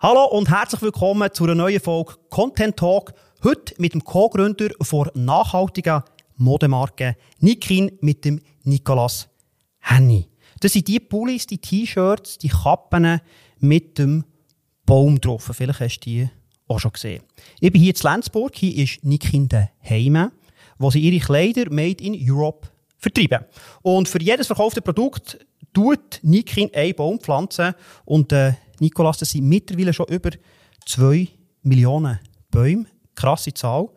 Hallo und herzlich willkommen zu einer neuen Folge Content Talk. Heute mit dem Co-Gründer von nachhaltigen Modemarke Nikin mit dem Nicolas Henny. Das sind die Pullis, die T-Shirts, die Kappen mit dem Baum drauf. Vielleicht hast du die auch schon gesehen. Ich bin hier in Lenzburg. Hier ist Nikin daheim, wo sie ihre Kleider made in Europe vertreiben. Und für jedes verkaufte Produkt tut Nikin einen Baum pflanzen. Und äh, Nikolas, das sind mittlerweile schon über 2 Millionen Bäume. Krasse Zahl.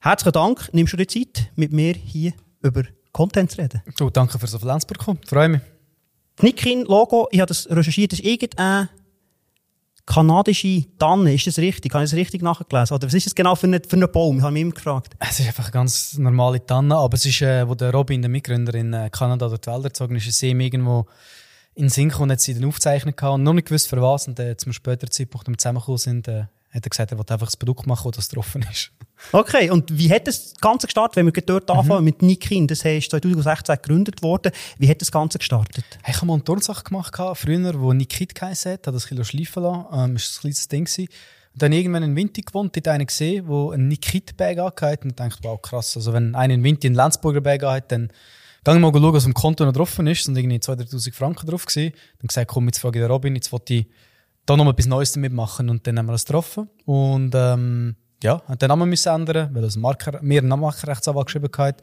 Herzlichen Dank, nimmst du dir Zeit, mit mir hier über Content zu reden. Du, danke fürs auf Lenzburg kommen. Freue mich. Nikin-Logo, ich habe das recherchiert, das ist irgendeine kanadische Tanne. Ist das richtig? Habe ich das richtig nachgelesen? Oder was ist das genau für ein für eine Baum? Ich habe mich immer gefragt. Es ist einfach eine ganz normale Tanne, aber es ist, äh, wo der Robin, der Mitgründer in äh, Kanada durch die Wälder gezogen ist, ist ihm irgendwo in Sync und hat sie dann aufgezeichnet und noch nicht gewusst für was und äh, zum späteren Zeitpunkt, als wir zusammengekommen sind, äh, hat er gesagt, er wollte einfach das Produkt machen, das getroffen ist. Okay, und wie hat das Ganze gestartet, wenn wir dort mhm. anfangen mit Nikin? Das heißt 2016 gegründet worden. Wie hat das Ganze gestartet? Ich habe mal eine Turnsache gemacht, früher, wo Nikit geheißen hat, hat das ein bisschen schleifen lassen. Ähm, das war ein kleines Ding. Gewesen. Und dann irgendwann in Winter gewohnt, dort einen gesehen, der einen Nikit-Bag angehört und dachte, wow, krass. Also wenn einer in Winter einen Lenzburger Bag hat, dann Gang mal schauen, was am Konto noch drauf ist. Sind irgendwie 2000 Franken drauf gewesen. Dann gesagt, komm, jetzt frage ich den Robin, jetzt wollte ich da noch etwas Neues damit machen und dann haben wir das getroffen. Und ähm, ja, hat den Namen müssen ändern, weil das Marker, mir einen Markenrechtsanwalt geschrieben hat.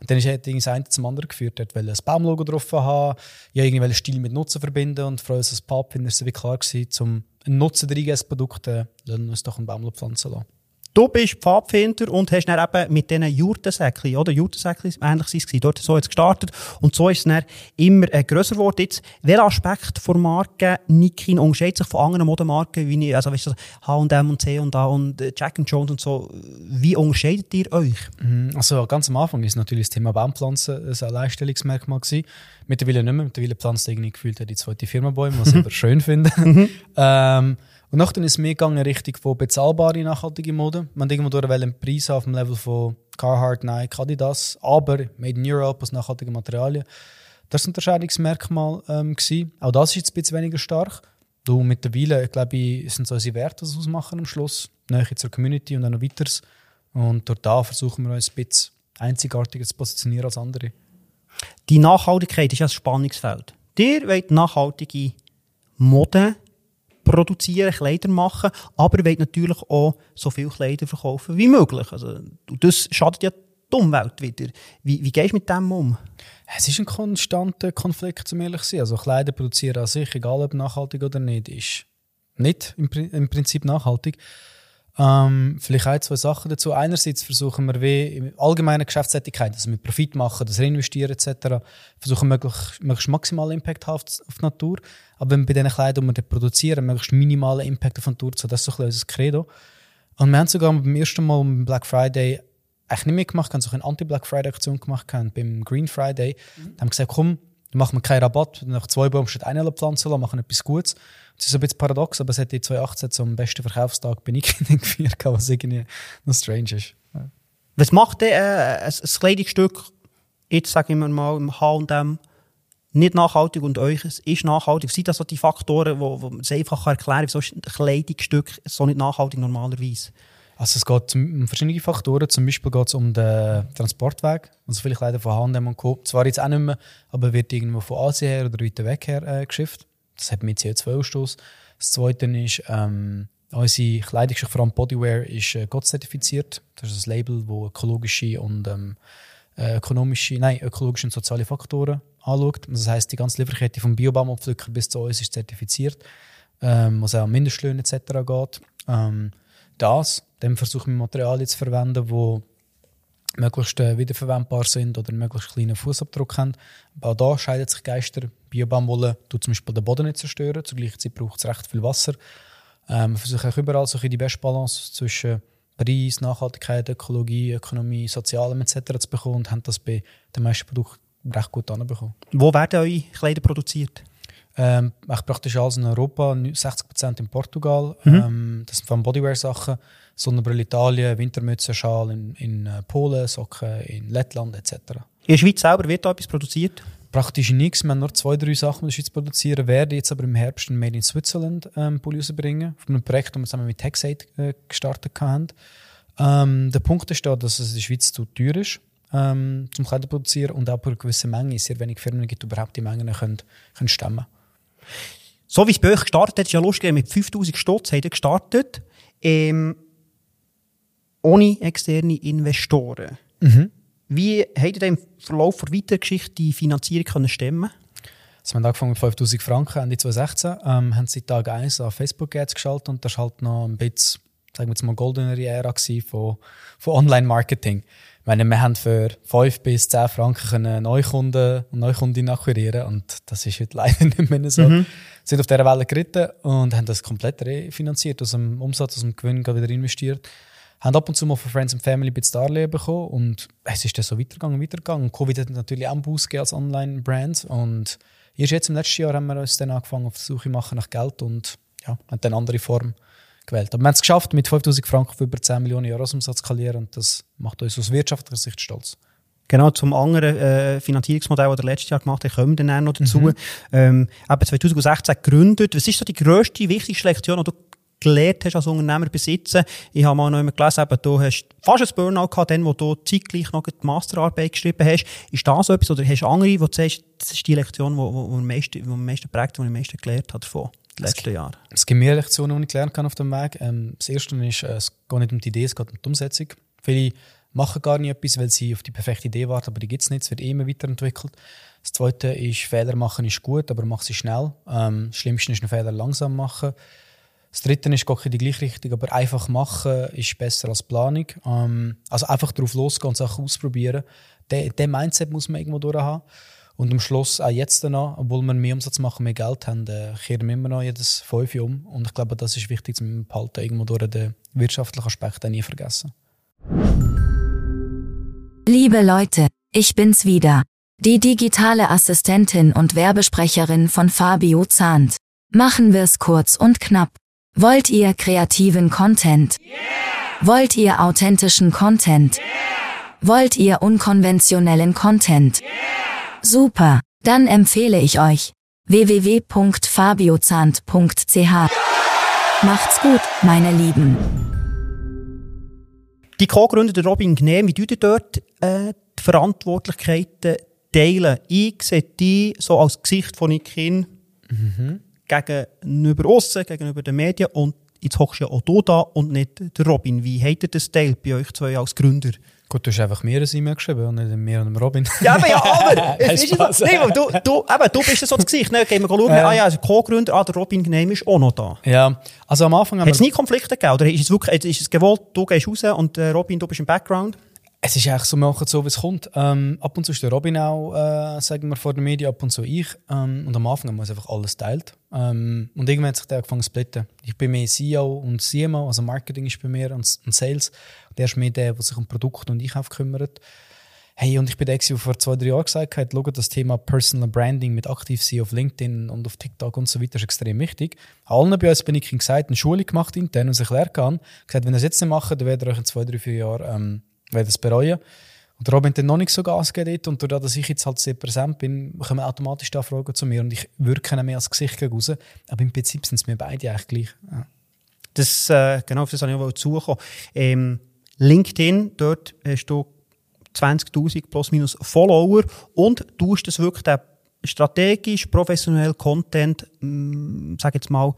Und dann er das eine zum anderen geführt. Er wollte ein Baumlogo drauf haben, ja, irgendwie Stil mit Nutzen verbinden und für uns als Pub war es wie klar gewesen, um einen Nutzen reingeben, das Produkt, äh, lassen uns doch einen Baumlogo pflanzen lassen. Du bist Pfadfinder und hast dann eben mit diesen Jurtensäckchen, oder? Jurtensäckchen, ähnlich war es. Dort so jetzt gestartet. Und so ist es dann immer äh, grösser geworden. Jetzt, welcher Aspekt der Marke Nikin unterscheidet sich von anderen Modemarken, wie, also, weißt du, H&M und C und A und äh, Jack and Jones und so? Wie unterscheidet ihr euch? Mhm. Also, ganz am Anfang ist natürlich das Thema Baumpflanzen ein Alleinstellungsmerkmal gewesen. Mittlerweile nicht mehr. Mittlerweile pflanzt irgendwie gefühlt die zweite Firma Bäume, was ich aber schön finde. Mhm. ähm, und nachdem ist es mehr gegangen Richtung von bezahlbare nachhaltige Mode. Man irgendwo durch einen Preis auf dem Level von Carhartt, Nike, Adidas, aber made in Europe aus nachhaltigen Materialien. Das war ein Unterscheidungsmerkmal. Ähm. Auch das ist jetzt ein bisschen weniger stark. Du, mittlerweile, glaube ich, sind so unsere Werte, die ausmachen am Schluss. Nähe zur Community und dann noch weiteres. Und dort da versuchen wir uns ein bisschen einzigartiger zu positionieren als andere. Die Nachhaltigkeit ist ja ein Spannungsfeld. Dir wollt nachhaltige Mode produzieren, Kleider machen, aber wollt natürlich auch so viele Kleider verkaufen wie möglich. Also, das schadet ja die Umwelt wieder. Wie, wie gehst du mit dem um? Es ist ein konstanter Konflikt, um ehrlich sein. Also Kleider produzieren an sich, egal ob nachhaltig oder nicht, ist nicht im Prinzip nachhaltig. Ähm, vielleicht ein, zwei Sachen dazu. Einerseits versuchen wir wie in allgemeiner Geschäftstätigkeit, also mit Profit machen, das Reinvestieren etc., versuchen möglichst, möglichst maximalen Impact auf, auf die Natur. Aber wenn wir bei diesen Kleidern, die wir produzieren, möglichst minimalen Impact auf die Natur zu das ist so ein unser Credo. Und wir haben sogar beim ersten Mal beim Black Friday eigentlich nicht mitgemacht, haben so eine Anti-Black Friday-Aktion gemacht, beim Green Friday. Mhm. haben gesagt, komm, dann machen wir keinen Rabatt, nach zwei Bäumen statt einer pflanzen lassen, machen etwas Gutes. Das ist ein bisschen paradox, aber es hat in 2018 zum besten Verkaufstag bei Nikon geführt, was irgendwie noch strange ist. Ja. Was macht denn äh, ein, Kleidungsstück, jetzt sage ich mal im H&M, nicht nachhaltig und euch ist nachhaltig? Sind das so die Faktoren, wo man einfach erklären kann, wieso ein Kleidungsstück so nicht nachhaltig normalerweise? Also es geht um verschiedene Faktoren. Zum Beispiel geht es um den Transportweg. Also vielleicht leider von H&M und Co. Zwar jetzt auch nicht mehr, aber wird irgendwo von Asien her oder weiter weg her äh, geschifft. Das hat mit CO2-Ausstoß. Das Zweite ist, ähm, unsere Kleidung, vor allem Bodywear, ist äh, Gott-zertifiziert. Das ist ein Label, das ökologische und ähm, äh, ökonomische, nein, ökologische und soziale Faktoren anschaut. Das heißt, die ganze Lieferkette vom Biobaumabpflücker bis zu uns ist zertifiziert, ähm, was auch um Mindestlöhne etc. geht. Ähm, das, dann versuchen wir Materialien zu verwenden, die möglichst äh, wiederverwendbar sind oder einen möglichst kleinen Fußabdruck haben. Aber auch da scheiden sich Geister. Biobaumwolle tut zum Beispiel den Boden nicht zerstören, zur gleichen Zeit braucht es recht viel Wasser. Ähm, wir versuchen auch überall so die beste Balance zwischen Preis, Nachhaltigkeit, Ökologie, Ökonomie, Sozialem etc. zu bekommen und haben das bei den meisten Produkten recht gut anbekommen. Wo werden eure Kleider produziert? Ähm, praktisch alles in Europa, 60% in Portugal. Mhm. Ähm, das sind von Bodywear-Sachen. Sonnenbrille Italien, Wintermütze, Schal in, in äh, Polen, Socken in Lettland etc. In der Schweiz selber wird da etwas produziert? praktisch nichts. Wir haben nur zwei, drei Sachen in der Schweiz produzieren, werden jetzt aber im Herbst ein Made in Switzerland ähm, Pulli rausbringen. Von einem Projekt, das wir zusammen mit TechSaid äh, gestartet haben. Ähm, der Punkt ist da, dass es in der Schweiz zu teuer ist, ähm, zum Kleider produzieren und auch bei gewissen Menge sehr wenig Firmen gibt, die überhaupt die Mengen können, können stemmen So wie es bei euch gestartet hat, ist ja lustig, mit 5000 Stutz habt ihr gestartet, ähm, ohne externe Investoren. Mhm. Wie habt ihr im Verlauf der weiteren Geschichte die Finanzierung können stemmen also wir haben angefangen mit 5000 Franken Ende 2016, ähm, haben seit Tag 1 an Facebook Ads geschaltet und das war halt noch ein bisschen, sagen wir jetzt mal, goldenere Ära von, von Online-Marketing. Ich meine, wir haben für 5 bis 10 Franken Neukunden und Neukundinnen akquirieren und das ist heute leider nicht mehr so. Mhm. sind auf dieser Welle geritten und haben das komplett refinanziert, aus dem Umsatz, aus dem Gewinn wieder investiert haben ab und zu mal von Friends and Family ein bisschen Darlehen bekommen und es ist dann so weitergegangen, weitergegangen. Und Covid hat natürlich auch einen Boost als Online-Brand und erst jetzt im letzten Jahr haben wir uns dann angefangen auf die Suche machen nach Geld und ja, haben dann andere Form gewählt. Aber wir haben es geschafft, mit 5000 Franken für über 10 Millionen Jahresumsatz zu skalieren und das macht uns aus wirtschaftlicher Sicht stolz. Genau, zum anderen äh, Finanzierungsmodell, das wir letztes Jahr gemacht haben, kommen wir dann noch dazu. Mhm. Ähm, eben 2016 gegründet. Was ist so die grösste, wichtigste Lektion, die du gelernt hast als Unternehmer besitzen. Ich habe mal noch immer gelesen, eben, du hast fast ein Burnout gehabt, dann, wo du zeitgleich noch die Masterarbeit geschrieben hast. Ist das so etwas, oder hast du andere, wo du sagst, das ist die Lektion, die, am, meisten, meisten prägt, die ich am meisten gelernt habe davon? Letzten Jahren? Es gibt mehrere Lektionen, die ich gelernt habe auf dem Weg. Ähm, das erste ist, äh, es geht nicht um die Idee, es geht um die Umsetzung. Viele machen gar nicht etwas, weil sie auf die perfekte Idee warten, aber die gibt es nicht, es wird immer weiterentwickelt. Das zweite ist, Fehler machen ist gut, aber mach sie schnell. Ähm, das Schlimmste ist, einen Fehler langsam machen. Das dritte ist gar in die gleiche Richtung, aber einfach machen ist besser als Planung. Ähm, also einfach drauf losgehen und Sachen ausprobieren. Den, Mindset muss man irgendwo durch haben. Und am Schluss, auch jetzt danach, obwohl wir mehr Umsatz machen, mehr Geld haben, äh, kehren wir immer noch jedes Fünf um. Und ich glaube, das ist wichtig zu behalten, irgendwo durch den wirtschaftlichen Aspekt nie vergessen. Liebe Leute, ich bin's wieder. Die digitale Assistentin und Werbesprecherin von Fabio Zahnt. Machen wir's kurz und knapp. Wollt ihr kreativen Content? Wollt ihr authentischen Content? Wollt ihr unkonventionellen Content? Super, dann empfehle ich euch www.fabiozahnt.ch. Macht's gut, meine Lieben. Die Co-Gründer Robin Gnehm, wie ihr dort äh, die Verantwortlichkeiten teilen? Ich sehe die so als Gesicht von Nikin. Mhm gegenüber aussen, gegenüber den Medien und jetzt hockst du ja auch du da und nicht der Robin. Wie hat er das Teil bei euch zwei als Gründer? Gut, du hast einfach mir ein E-Mail geschrieben und nicht mir und dem Robin. Ja, aber ja, aber es ist so, nee, du, du, eben, du bist so das Gesicht. Ne? Gehen wir schauen, ja. ah ja, also Co-Gründer, ah, der Robin Gnehm ist auch noch da. Ja, also am Anfang haben Hat es nie Konflikte gegeben? Oder ist es wirklich, ist es gewollt, du gehst raus und äh, Robin, du bist im Background? Es ist eigentlich so, wir machen so, wie es kommt. Ähm, ab und zu ist der Robin auch, äh, sagen wir, vor den Medien, ab und zu ich. Ähm, und am Anfang haben wir uns einfach alles teilt. Ähm, und irgendwann hat sich der angefangen zu splitten. Ich bin mehr CEO und CMO, also Marketing ist bei mir und, und Sales. Und er ist mehr der, der sich um Produkte und Einkauf kümmert. Hey, und ich bin der, der vor zwei, drei Jahren gesagt hat, schau, das Thema Personal Branding mit aktiv sein auf LinkedIn und auf TikTok und so weiter ist extrem wichtig. Allen bei uns bin ich gesagt, eine Schule gemacht intern und sich erklärt kann. Gesagt, wenn ihr es jetzt nicht macht, dann werdet ihr euch in zwei, drei, vier Jahren ähm, werde es bereuen. Und Robin hat dann noch nicht so Gas gegeben und dadurch, dass ich jetzt halt sehr präsent bin, kommen automatisch da Fragen zu mir und ich wirke mehr als Gesicht raus. Aber im Prinzip sind es mir beide eigentlich gleich. Ja. Das, äh, genau, auf das habe ich auch zugekommen. Ähm, LinkedIn, dort hast du 20.000 plus minus Follower und du hast das wirklich strategisch, professionell Content, mh, mm, sag jetzt mal,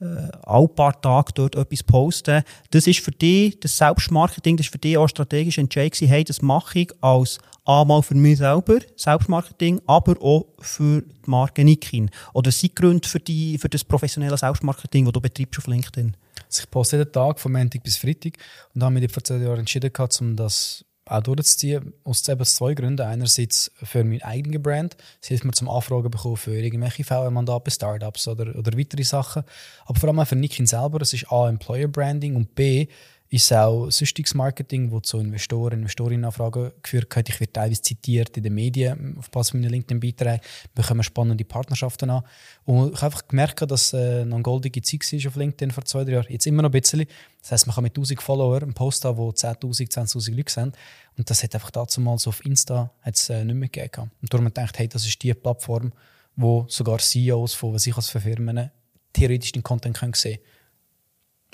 äh, alle paar Tage dort etwas posten. Das ist für dich, das Selbstmarketing, das ist für dich auch strategisch entscheidend hey, das mache ich als einmal für mich selber, Selbstmarketing, aber auch für die Marke Nikin. Oder sind Gründe für, die, für das professionelle Selbstmarketing, das du betreibst auf LinkedIn? Also ich poste jeden Tag von Montag bis Freitag und habe mich vor zwei Jahren entschieden, um das auch durchzuziehen, aus eben zwei Gründen. Einerseits für meine eigene Brand. Es hilft mir zum Anfragen bekommen für irgendwelche VR-Mandate Startups oder, oder weitere Sachen. Aber vor allem auch für Nikin selber. Es ist A, Employer Branding und B, ist es auch sonstiges Marketing, wo zu Investoren, Investorinnenanfragen geführt hat. Ich werde teilweise zitiert in den Medien, auf Basis meiner LinkedIn-Beiträgen, bekommen spannende Partnerschaften an. Und ich habe einfach gemerkt, dass äh, noch eine goldige Zeit war auf LinkedIn vor zwei, drei Jahren. Jetzt immer noch ein bisschen. Das heisst, man kann mit 1000 Followern einen Post haben, wo 10.000, 20.000 Leute sind. Und das hat einfach dazu mal so auf Insta hat's, äh, nicht mehr gegeben. Und darum habe ich gedacht, hey, das ist die Plattform, wo sogar CEOs von was ich als für Firmen theoretisch den Content können sehen können.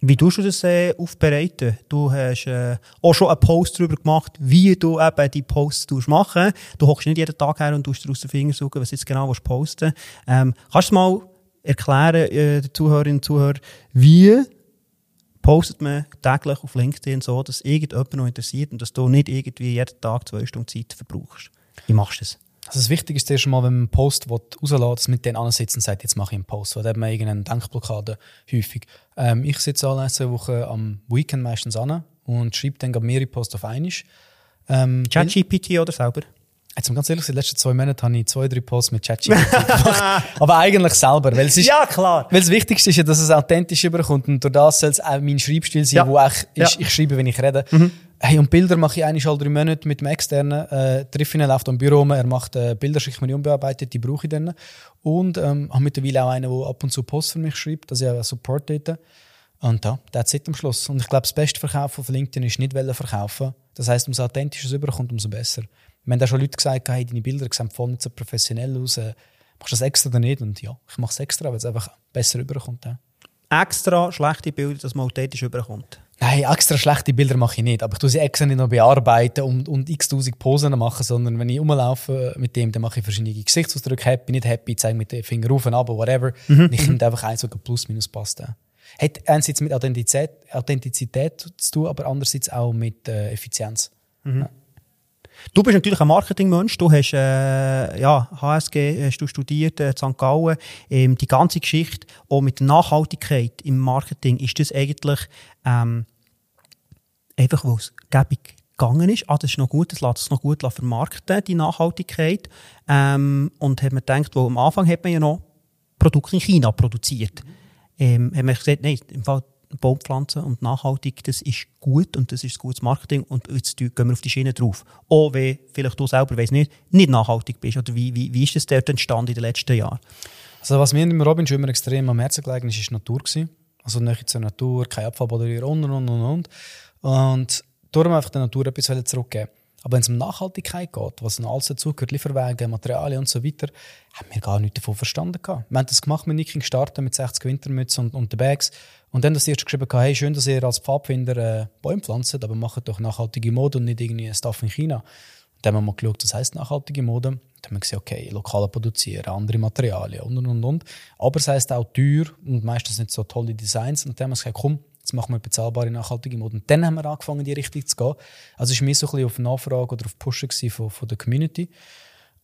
Wie tust du das äh, aufbereiten? Du hast äh, auch schon einen Post darüber gemacht, wie du eben die Posts machen Du hockst nicht jeden Tag her und tust dir aus den Fingern suchen, was jetzt genau willst posten ähm, Kannst du mal erklären, äh, den Zuhörerinnen und Zuhörern, wie postet man täglich auf LinkedIn so, dass irgendjemand noch interessiert und dass du nicht irgendwie jeden Tag zwei Stunden Zeit verbrauchst? Wie machst du das? Also das Wichtige ist mal, wenn man einen Post rauslässt, dass mit denen ansitzt und sagt, jetzt mache ich einen Post. Weil da hat man irgendeine Denkblockade häufig. Ähm, ich sitze alle zwei Wochen am Weekend meistens an und schreibe dann mehrere Posts auf einmal. Ähm, ChatGPT oder selber? Jetzt, um ganz ehrlich, in den letzten zwei Monaten habe ich zwei, drei Posts mit ChatGPT gemacht. Aber eigentlich selber. Weil es ist, ja, klar. Weil das Wichtigste ist ja, dass es authentisch überkommt. Und durch das soll es auch mein Schreibstil sein, ja. wo ich, ja. ich, ich schreibe, wenn ich rede. Mhm. Hey, und Bilder mache ich eigentlich alle drei Monate mit dem Externen. Äh, treffe ihn, läuft im Büro rum, er macht äh, Bilder, schickt mir die unbearbeitet, die brauche ich dann. Und ähm, habe mittlerweile auch einen, der ab und zu Post für mich schreibt, dass ich auch Support dort. Und ja, das ist am Schluss. Und ich glaube, das beste Verkaufen auf LinkedIn ist nicht verkaufen. Das heisst, umso authentischer es überkommt, umso besser. Wir haben da schon Leute gesagt, hey, deine Bilder sehen voll nicht so professionell aus. Äh, machst du das extra oder nicht? Und ja, ich mache es extra, weil es einfach besser rüberkommt. Ja. Extra schlechte Bilder, dass man authentisch rüberkommt? Nein, extra schlechte Bilder mache ich nicht. Aber ich tue sie extra nicht noch bearbeiten und, und x tausend Posen machen, sondern wenn ich rumlaufe mit dem, dann mache ich verschiedene Gesichtsausdrücke. Happy, nicht happy, zeige mit den Finger rauf und runter, whatever. Mhm. ich finde einfach eins, was plus minus passt. Hat einerseits mit Authentizität, Authentizität zu tun, aber andererseits auch mit äh, Effizienz. Mhm. Ja. Du bist natürlich ein Marketingmensch. Du hast äh, ja, HSG hast du studiert, äh, St. Gallen. Ähm, die ganze Geschichte auch mit Nachhaltigkeit im Marketing, ist das eigentlich ähm, einfach, weil es gäbig gegangen ist. Ah, das ist noch gut, das lässt es noch gut vermarkten, die Nachhaltigkeit. Ähm, und hat man gedacht, wo am Anfang hat man ja noch Produkte in China produziert. Ähm, hat man gesagt, nein, im Fall Baumpflanzen und nachhaltig, das ist gut und das ist gutes Marketing und jetzt gehen wir auf die Schiene drauf. Auch wenn vielleicht du selber, weiss nicht, nicht nachhaltig bist. Oder wie, wie, wie ist das dort entstanden in den letzten Jahren? Also was mir im Robin schon immer extrem am Herzen gelegen ist, ist Natur. Also nicht zur Natur, kein Abfallbatterie und und und und. Und darum einfach der Natur etwas zurückgeben. Aber wenn es um Nachhaltigkeit geht, was noch alles dazugehört, Lieferwege, Materialien und so weiter, haben wir gar nichts davon verstanden. Gehabt. Wir haben das gemacht mit Nicking starten mit 60 Wintermützen und, und den Bags. Und dann das erst geschrieben, hey, schön, dass ihr als Pfadfinder äh, Bäume pflanzt, aber macht doch nachhaltige Mode und nicht irgendwie Stuff in China. Und dann haben wir mal geschaut, was heisst nachhaltige Mode. Dann haben wir gesehen, okay, lokal produzieren, andere Materialien und und und. und. Aber es heisst auch teuer und meistens nicht so tolle Designs. Und dann haben wir gesagt, komm, Jetzt machen wir bezahlbare, nachhaltige Mode. Und dann haben wir angefangen, in die Richtung zu gehen. Also es war mehr so ein bisschen auf Nachfrage oder auf Pushen von, von der Community.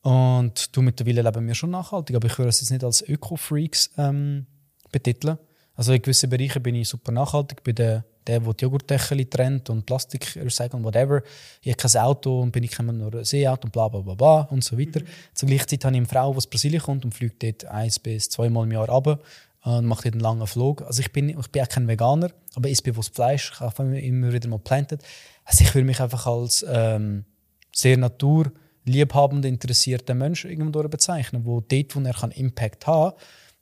Und du mittlerweile leben wir schon nachhaltig, aber ich würde es jetzt nicht als Öko-Freaks ähm, betiteln. Also in gewissen Bereichen bin ich super nachhaltig. Bei der, der, der die Joghurtdeckel trennt und Plastik recyceln, whatever. Ich habe kein Auto und bin ich immer nur ein Seeauto und bla bla bla bla und so weiter. Mhm. Zur gleichen Zeit habe ich eine Frau, die aus Brasilien kommt und fliegt dort eins bis zweimal im Jahr runter und macht einen langen Flug. Also ich bin, ich bin auch kein Veganer, aber ich bewusst Fleisch, ich kaufe immer wieder mal Planted. Also ich würde mich einfach als ähm, sehr naturliebhabend interessierter Mensch irgendwo bezeichnen, wo dort, wo er kann Impact haben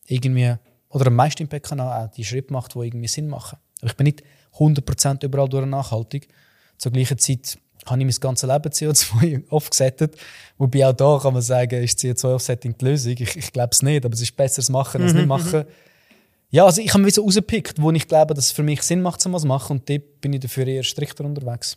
irgendwie, oder am meisten Impact kann auch die Schritte macht, die irgendwie Sinn machen. Aber ich bin nicht 100% überall durch nachhaltig. Zur gleichen Zeit habe ich mein ganzes Leben CO2 aufgesettet. Wobei auch da kann man sagen, ist CO2-Offsetting die Lösung. Ich, ich glaube es nicht, aber es ist besser es machen als mhm, nicht mhm. machen. Ja, also ich habe mich so rausgepickt, wo ich glaube, dass es für mich Sinn macht, so was zu machen. Und dort bin ich dafür eher strikter unterwegs.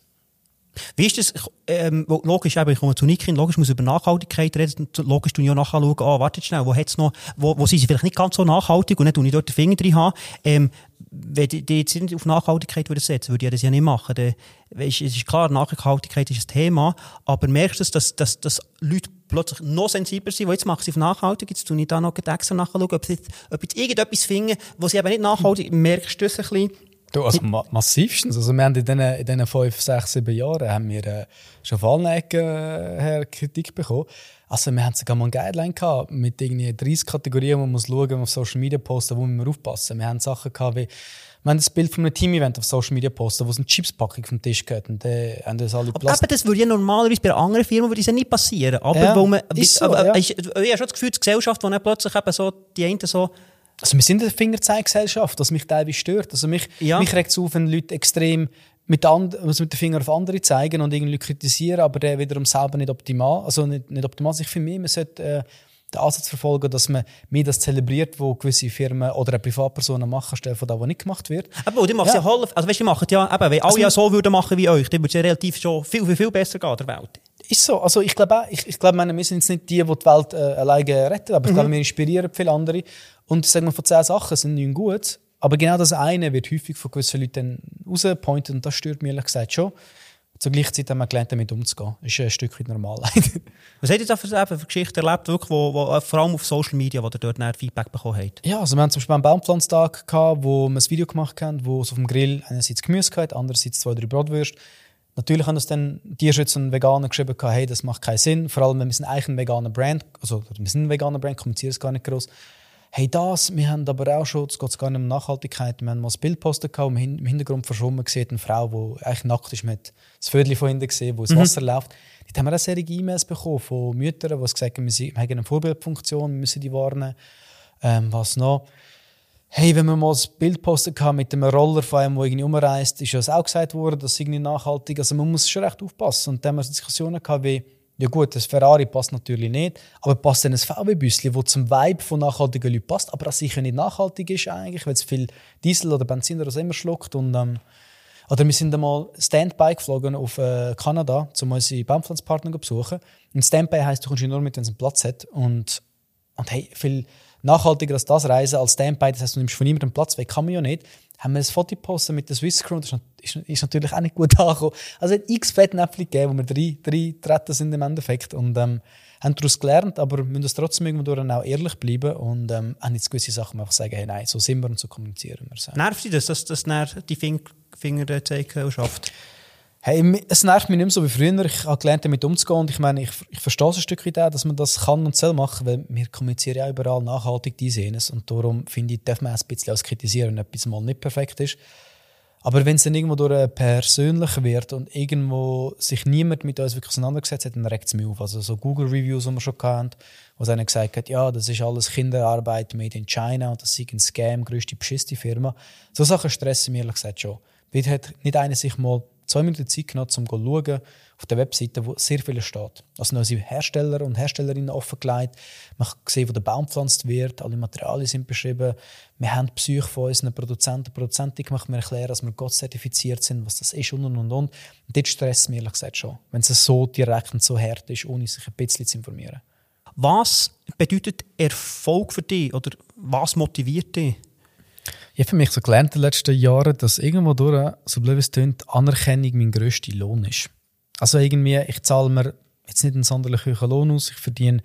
Wie ist das? Ähm, logisch, eben, ich komme zu Nikin, logisch muss über Nachhaltigkeit reden. Logisch tun ja nachher schauen, ah, wartet schnell, wo hat's noch, wo, wo sind sie vielleicht nicht ganz so nachhaltig und nicht, wo ich dort den Finger drin habe. Ähm, wenn die, die jetzt nicht auf Nachhaltigkeit würden setzen, würde ich das ja nicht machen. Dann, es ist klar, Nachhaltigkeit ist ein Thema, aber merkst du, dass, dass, dass Leute plötzlich noch sensibler sind, wo jetzt machen sie auf nachhaltig, jetzt tue ich da noch extra nachschauen, ob sie ob jetzt irgendetwas finden, wo sie eben nicht nachhaltig, merkst du das ein bisschen? Du, also ma massivstens. Also wir haben in diesen, in diesen fünf, sechs, sieben Jahren haben wir äh, schon auf allen Ecken äh, her Kritik bekommen. Also wir haben sogar mal ein Guideline gehabt mit irgendwie 30 Kategorien, wo man muss schauen, auf Social Media posten, wo wir aufpassen. Wir haben Sachen gehabt wie wir haben das Bild von einem Team-Event auf Social Media posten, wo es eine Chipspackung vom Tisch geht und dann haben das alle Aber eben, das würde ja normalerweise bei anderen Firmen würde das ja nicht passieren. Aber Ja, wo man, ist so, aber, ja. ich, ich habe schon das Gefühl, die Gesellschaft, wo dann plötzlich eben so, die einen so, Also wir sind eine Fingerzeiggesellschaft, was mich teilweise stört. Also mich, Ja. mich regt es auf, wenn Leute extrem mit, and, also mit den Fingern auf andere zeigen und irgendwie kritisieren, aber der wiederum selber nicht optimal, also nicht, nicht optimal. Also ich finde, man sollte äh, den Ansatz verfolgen, dass man mehr das zelebriert, was gewisse Firmen oder Privatpersonen machen, statt von dem, was nicht gemacht wird. eben, die machen ja. Ja. halb, also weißt du, die machen ja, eben, wenn alle ja so würden machen wie euch, dann würde es ja relativ schon viel, viel, viel besser gehen, der Welt. Ist so. Also ich glaube ich, ich glaube, wir sind jetzt nicht die, die die Welt äh, alleine retten, aber ich glaube, wir inspirieren viele andere. Und sagen wir, von zehn Sachen sind neun gut. Aber genau das eine wird häufig von gewissen Leuten rausgepointet und das stört mich ehrlich gesagt schon. Zur gleichen Zeit haben wir gelernt, damit umzugehen. Ist ein Stück weit normal. Was habt ihr da für, für Geschichten erlebt, wirklich, wo, wo, äh, vor allem auf Social Media, wo ihr dort nachher Feedback bekommen habt? Ja, also wir haben zum Beispiel einen Baumpflanztag gehabt, wo wir ein Video gemacht haben, wo es auf dem Grill einerseits Gemüse hatte, andererseits zwei, drei Bratwürste. Natürlich haben uns dann Tierschützer und Veganer geschrieben, gehabt, hey, das macht keinen Sinn. Vor allem, wir sind eigentlich ein veganer Brand, also wir sind ein veganer Brand, kommunizieren es gar nicht groß. Hey, das, wir haben aber auch schon, es geht gar nicht um Nachhaltigkeit, wir haben mal ein Bild gepostet, im Hin- im Hintergrund verschwommen gesehen, eine Frau, die eigentlich nackt ist, mit das Vödel von hinten gesehen, wo ins Wasser läuft. Dort haben wir auch sehr E-Mails bekommen von Müttern, die gesagt haben, wir haben eine Vorbildfunktion, wir müssen die warnen. Ähm, was noch? Hey, wenn wir mal ein Bild posten kann mit einem Roller von einem, der irgendwie umreist, ist ja das auch gesagt worden, das ist irgendwie nachhaltig. Also man muss schon recht aufpassen. Und dann haben wir Diskussionen gehabt wie, ja gut, das Ferrari passt natürlich nicht, aber passt dann ein VW-Büsschen, das zum Vibe von nachhaltigen Leuten passt, aber auch sicher nicht nachhaltig ist eigentlich, weil es viel Diesel oder Benzin oder was immer schluckt. Und, ähm, oder wir sind einmal Standby geflogen auf äh, Kanada, um unsere Baumpflanzpartner zu besuchen. Und Standby heisst, du kommst nur mit, wenn es einen Platz hat. Und, und hey, viel nachhaltiger als das Reisen als Standby, das heißt, du nimmst von niemandem Platz weg, kann man ja nicht. Haben wir ein Foto gepostet mit der Swiss Crew, das ist, ist, ist natürlich auch nicht gut angekommen. Also es hat x Fettnäpfchen gegeben, wo wir drei, drei treten sind im Endeffekt. Und ähm, haben daraus gelernt, aber müssen uns trotzdem irgendwo auch ehrlich bleiben und ähm, haben jetzt gewisse Sachen einfach sagen, hey, nein, so sind wir und so kommunizieren wir. So. Nervt dich das, dass das dann die Finger, Finger zeigen schafft? Hey, es nervt mich nicht mehr so wie früher. Ich habe gelernt, damit umzugehen. Und ich meine, ich, ich verstehe es ein Stück weit dass man das kann und soll machen, weil wir kommunizieren ja überall nachhaltig die sehen es. Und darum finde ich, darf man auch ein bisschen als kritisieren, wenn etwas mal nicht perfekt ist. Aber wenn es dann irgendwo durch persönlich wird und irgendwo sich niemand mit uns wirklich auseinandergesetzt hat, dann regt es mich auf. Also so Google-Reviews, die wir schon hatten, wo einer gesagt hat, ja, das ist alles Kinderarbeit made in China und das ist ein Scam, größte beschissene Firma. So Sachen stressen mich ehrlich gesagt schon. Weil hat nicht einer sich mal zwei Minuten Zeit genommen, um zu schauen auf der Webseite, wo sehr viel steht. Also unsere Hersteller und Herstellerinnen offengelegt. Man sehen, wo der Baum gepflanzt wird. Alle Materialien sind beschrieben. Wir haben die Psyche von unseren Produzenten und Produzenten gemacht. Wir erklären, dass wir Gott zertifiziert sind, was das ist und und und. Und dort stresst mich ehrlich gesagt schon, wenn es so direkt und so hart ist, ohne sich ein bisschen zu informieren. Was bedeutet Erfolg für dich oder was motiviert dich? Ich habe für mich so gelernt in den letzten Jahren, dass irgendwo durch, so blöd es klingt, Anerkennung mein grösster Lohn ist. Also irgendwie, ich zahle mir jetzt nicht einen sonderlichen hohen Lohn aus, ich verdiene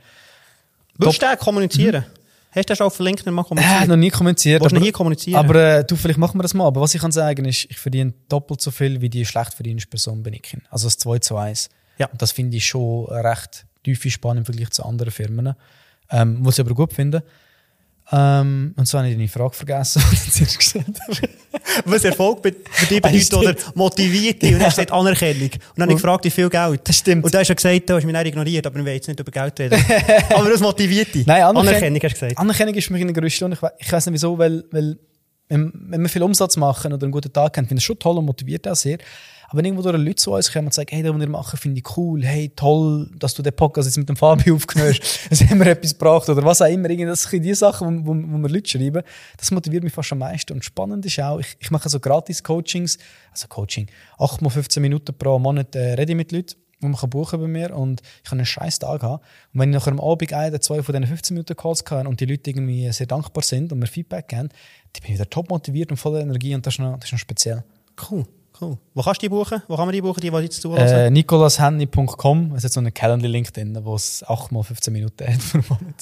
Willst du kommunizieren? Hast du das schon auf LinkedIn mal äh, kommuniziert? noch nie kommuniziert. Aber- noch nie kommunizieren? Aber äh, du, vielleicht machen wir das mal. Aber was ich kann sagen ist, ich verdiene doppelt so viel wie die schlecht verdienste Person bin ich. Also das 2 zu 1. Ja. Und das finde ich schon recht tiefe Spanne im Vergleich zu anderen Firmen. Ähm, was ich aber gut finde. Ähm, und so habe ich deine Frage vergessen, die du zuerst gestellt hast. was Erfolg be- für dich Ah, bedeutet stimmt. oder motiviert dich. Und du gesagt Anerkennung. Und dann habe ich gefragt, wie viel Geld. Das stimmt. Und du hast ja gesagt, du hast mich nicht ignoriert, aber wir wollen jetzt nicht über Geld reden. aber das motiviert dich. Nein, Anerken- Anerkennung hast du gesagt. Anerkennung ist für mich eine größte Lohn. Ich, we- ich weiß nicht wieso, weil, weil wenn, wenn wir viel Umsatz machen oder einen guten Tag haben, finde ich es schon toll und motiviert auch sehr. Aber irgendwo durch Leute zu uns kommen und sagen, hey, das, was ihr macht, finde ich cool, hey, toll, dass du den Podcast jetzt mit dem Fabi aufgenommen hast, es haben wir etwas gebracht oder was auch immer. Das sind die Sachen, wo, wo, wo wir Leute schreiben, das motiviert mich fast am meisten. Und spannend ist auch, ich, ich mache so Gratis-Coachings, also Coaching, 8 mal 15 Minuten pro Monat äh, rede ich mit Leuten die man buchen bei mir und ich kann einen scheiß Tag haben. Und wenn ich nachher am Abend ein oder zwei von diesen 15 Minuten Calls kann und die Leute irgendwie sehr dankbar sind und mir Feedback geben, dann bin ich wieder top motiviert und voller Energie und das ist noch, das ist noch speziell. Cool. Cool. Wo kannst du die buchen? Wo kann man die buchen, die, die jetzt zulassen? Äh, nicolashenny.com, es hat so einen Calendly-Link drin, wo es 8 mal 15 Minuten hat.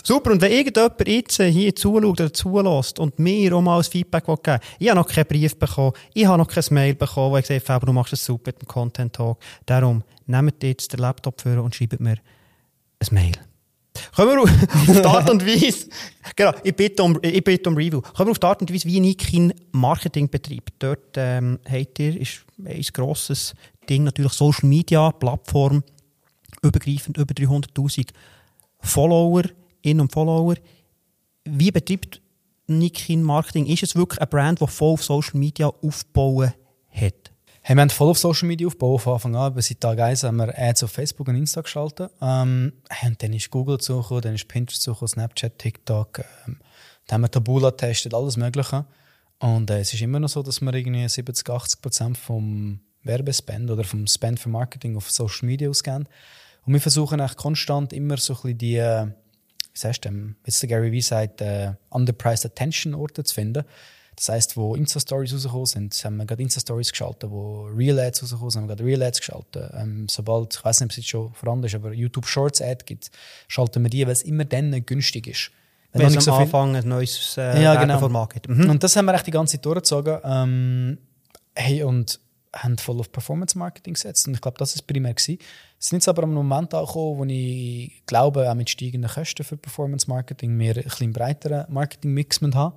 Super, und wenn irgendjemand jetzt äh, hier zuschaut oder zulässt und mir auch mal ein Feedback geben will, ich habe noch keinen Brief bekommen, ich habe noch kein Mail bekommen, wo ich gesagt habe, du machst es super mit dem Content Talk. Darum, nehmt jetzt den Laptop für und schreibt mir ein Mail. Kommen wir auf die Art und Weise, genau, ich bitte, um, ich bitte um Review. Kommen wir auf die Art und Weise, wie Nikin Marketing betreibt. Dort ähm, habt ihr, ist ein grosses Ding, natürlich Social Media, Plattform, übergreifend über 300'000 Follower, In- und Follower. Wie betreibt Nikin Marketing? Ist es wirklich eine Brand, die voll auf Social Media aufbauen hat? Hey, wir haben voll auf Social Media aufgebaut von Anfang an. Seit Tag 1 haben wir Ads auf Facebook und Insta geschaltet. Ähm, und dann ist Google zugekommen, dann ist Pinterest zugekommen, Snapchat, TikTok. Ähm, dann haben wir Tabula getestet, alles Mögliche. Und äh, es ist immer noch so, dass wir irgendwie 70, 80 Prozent vom Werbespend oder vom Spend für Marketing auf Social Media ausgeben. Und wir versuchen eigentlich konstant immer so ein bisschen die, äh, wie sagst du, wie der Gary Vee sagt, äh, underpriced Attention Orte zu finden. Das heisst, wo Insta-Stories rausgekommen sind, haben wir gerade Insta-Stories geschaltet, wo Real-Ads rausgekommen sind, haben wir gerade Real-Ads geschaltet. Ähm, sobald, ich weiß nicht, ob es jetzt schon vorhanden ist, aber YouTube Shorts-Ad gibt, schalten wir die, weil es immer dann günstig ist. Wenn, es am so Anfang ein neues äh, ja, genau. Format gibt. Mhm. Und das haben wir echt die ganze Zeit durchgezogen. Ähm, hey, und haben voll auf Performance-Marketing gesetzt. Und ich glaube, das ist primär gewesen. Es sind jetzt aber am Moment angekommen, wo ich glaube, auch mit steigenden Kosten für Performance-Marketing wir ein bisschen breiteren Marketing-Mix haben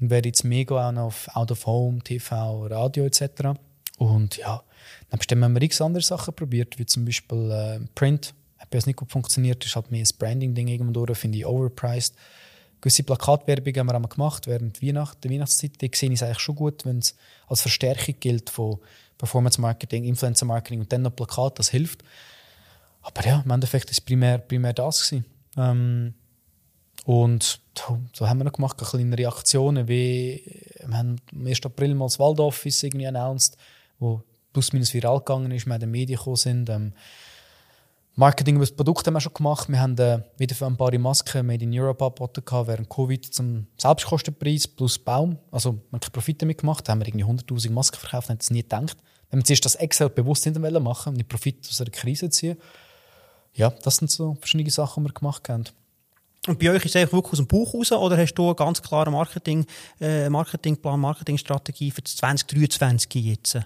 und werde jetzt mega auch noch auf Out of Home, TV, Radio etc. Und ja, dann haben wir x andere Sachen probiert, wie zum Beispiel äh, Print. Hat bei uns nicht gut funktioniert, ist halt mehr ein Branding-Ding irgendwo durch, finde ich overpriced. Gewisse Plakatwerbung haben wir auch gemacht während Weihnacht, der Weihnachtszeit. Da sehe ich es eigentlich schon gut, wenn es als Verstärkung gilt von Performance Marketing, Influencer Marketing und dann noch Plakat, das hilft. Aber ja, im Endeffekt es primär, primär das. Ähm, und so haben wir noch gemacht, kleine Reaktionen, wie wir haben am 1. April mal das Waldoffice irgendwie announced, wo plus minus viral gegangen ist, wir in den Medien gekommen sind. Ähm, Marketing über das Produkt haben wir schon gemacht. Wir haben äh, wieder für ein paar Masken Made in Europe angeboten während Covid zum Selbstkostenpreis plus Baum. Also haben keine Profit damit gemacht. Da haben wir irgendwie 100'000 Masken verkauft, haben das nie gedacht. Wenn wir zuerst das Excel bewusst hinter machen und die Profit aus einer Krise ziehen. Ja, das sind so verschiedene Sachen, die wir gemacht haben. Und bei euch ist es einfach wirklich aus dem Buch raus oder hast du einen ganz klaren Marketing, äh, Marketingplan, Marketingstrategie für das 2023 jetzt?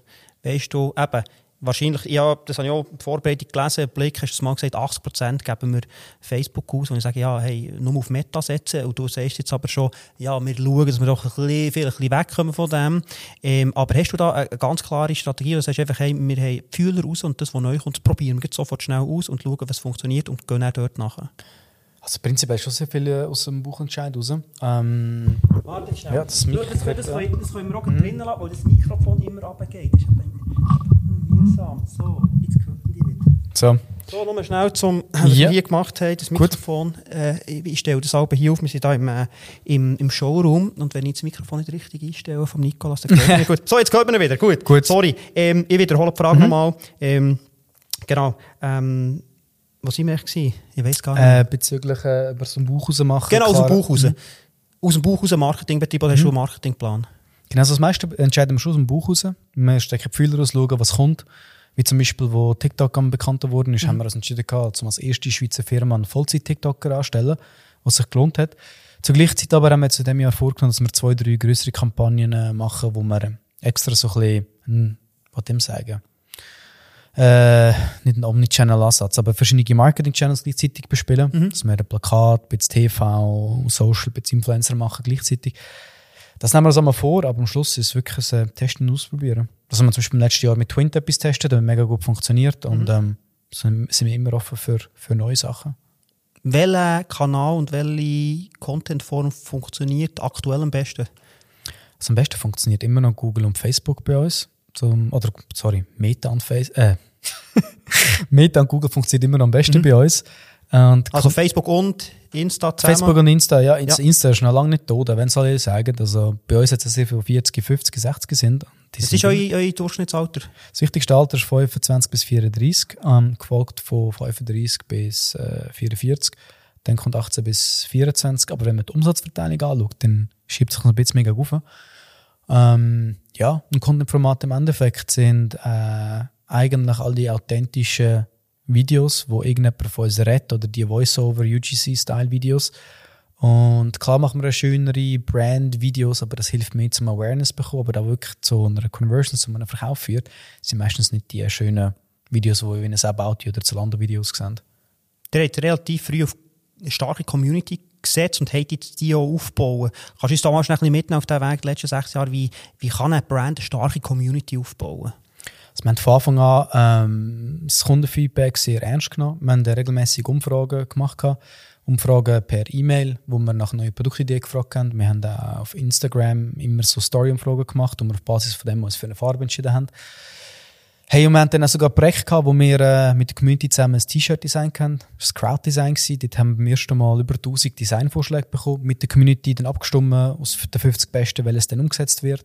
Weißt du, eben, wahrscheinlich, ja, das habe ich auch in der Vorbereitung gelesen, Blick hast du mal gesagt, 80% geben wir Facebook aus und ich sage, ja, hey, nur auf Meta setzen und du sagst jetzt aber schon, ja, wir schauen, dass wir doch ein bisschen, ein bisschen wegkommen von dem. Ähm, aber hast du da eine ganz klare Strategie, du sagst einfach, hey, wir haben Fühler raus und das, was neu kommt, probieren wir sofort schnell aus und schauen, was funktioniert und gehen auch dort nachher? Also prinzipiell schon sehr viel äh, aus dem Buchentscheid raus. Ähm, Warte schnell. Ja, das, Mikro das, das, das, können, das können wir auch mhm. drinnen lassen, weil das Mikrofon immer runtergeht. Das ist mühsam. So, jetzt kommen die wieder. So. So, nochmal schnell zum, was ja. wir hier gemacht haben, das Mikrofon. Äh, ich stelle das aber hier auf, wir sind hier im, äh, im, im Showroom und wenn ich das Mikrofon nicht richtig einstelle vom Nikolas, dann geht mir gut. So, jetzt hört man wieder. Gut, gut. sorry. Ähm, ich wiederhole die Frage mhm. nochmal. Ähm, genau. Ähm, was sind wir eigentlich? Ich weiß gar nicht. Äh, bezüglich äh, über so ein Buch rausmachen. Genau, aus dem Buch raus. Mhm. Aus dem Buch raus Marketingbetrieb oder mhm. hast du einen Marketingplan? Genau, also das meiste entscheiden wir schon aus dem Buch raus. Wir stecken Gefühle raus, schauen, was kommt. Wie zum Beispiel, wo TikTok am bekannter worden ist, mhm. haben wir uns entschieden, gehabt, um als erste Schweizer Firma einen Vollzeit-TikToker anstellen, was sich gelohnt hat. Zur gleichen Zeit aber haben wir zu dem Jahr vorgenommen, dass wir zwei, drei größere Kampagnen äh, machen, wo wir extra so ein bisschen, hm, was dem sagen, äh, nicht einen Omnichannel-Ansatz, aber verschiedene Marketing-Channels gleichzeitig bespielen. Mhm. Dass wir ein Plakat, ein TV, Social, ein Influencer machen gleichzeitig. Das nehmen wir uns einmal vor, aber am Schluss ist es wirklich ein Testen und Ausprobieren. Das haben wir zum Beispiel im letzten Jahr mit Twint etwas testet, das mega gut funktioniert mhm. und ähm, sind, sind wir immer offen für, für neue Sachen. Welcher Kanal und welche Contentform funktioniert aktuell am besten? Also am besten funktioniert immer noch Google und Facebook bei uns zum, oder sorry, Meta und Facebook, äh, Meta und Google funktioniert immer noch am besten mhm. bei uns. Und also Facebook und Insta zusammen? Facebook und Insta, ja. ja. Insta ist noch lange nicht tot, wenn soll ich sagen. Also bei uns es sehr viele 40, 50, 60 sind. Die Was ist euer, euer Durchschnittsalter? Das wichtigste Alter ist 25 bis 34, ähm, gefolgt von 35 bis äh, 44. Dann kommt 18 bis 24. Aber wenn man die Umsatzverteilung anschaut, dann schiebt sich noch ein bisschen mega auf. Ähm, ja, ein Content-Format im Endeffekt sind äh, eigentlich all die authentischen Videos, wo irgendjemand von uns redet oder die Voice-over UGC-Style-Videos. Und klar machen wir schönere Brand-Videos, aber das hilft mir zum Awareness bekommen, aber da wirklich zu einer Conversion, zu einem Verkauf führt, sind meistens nicht die schönen Videos, die wie in einem About oder Zalando-Videos sehen. Der hat relativ früh auf eine starke Community gesetzt und hat jetzt die auch aufbauen. Kannst du uns da mal schnell mitnehmen auf den Weg, die letzten sechs Jahre, wie, wie kann eine Brand eine starke Community aufbauen? Also wir haben von Anfang an ähm, das Kundenfeedback sehr ernst genommen. Wir haben regelmäßig Umfragen gemacht. Umfragen per E-Mail, wo wir nach neuen Produktideen gefragt haben. Wir haben auch auf Instagram immer so Story-Umfragen gemacht, wo wir auf Basis von dem uns für eine Farbe entschieden haben. Hey, und wir hatten dann sogar ein Projekt gehabt, wo wir äh, mit der Community zusammen ein T-Shirt design haben. Das war Crowd Design. Dort haben wir beim ersten Mal über 1000 Designvorschläge bekommen, mit der Community dann abgestimmt, aus den 50 Besten, welches dann umgesetzt wird.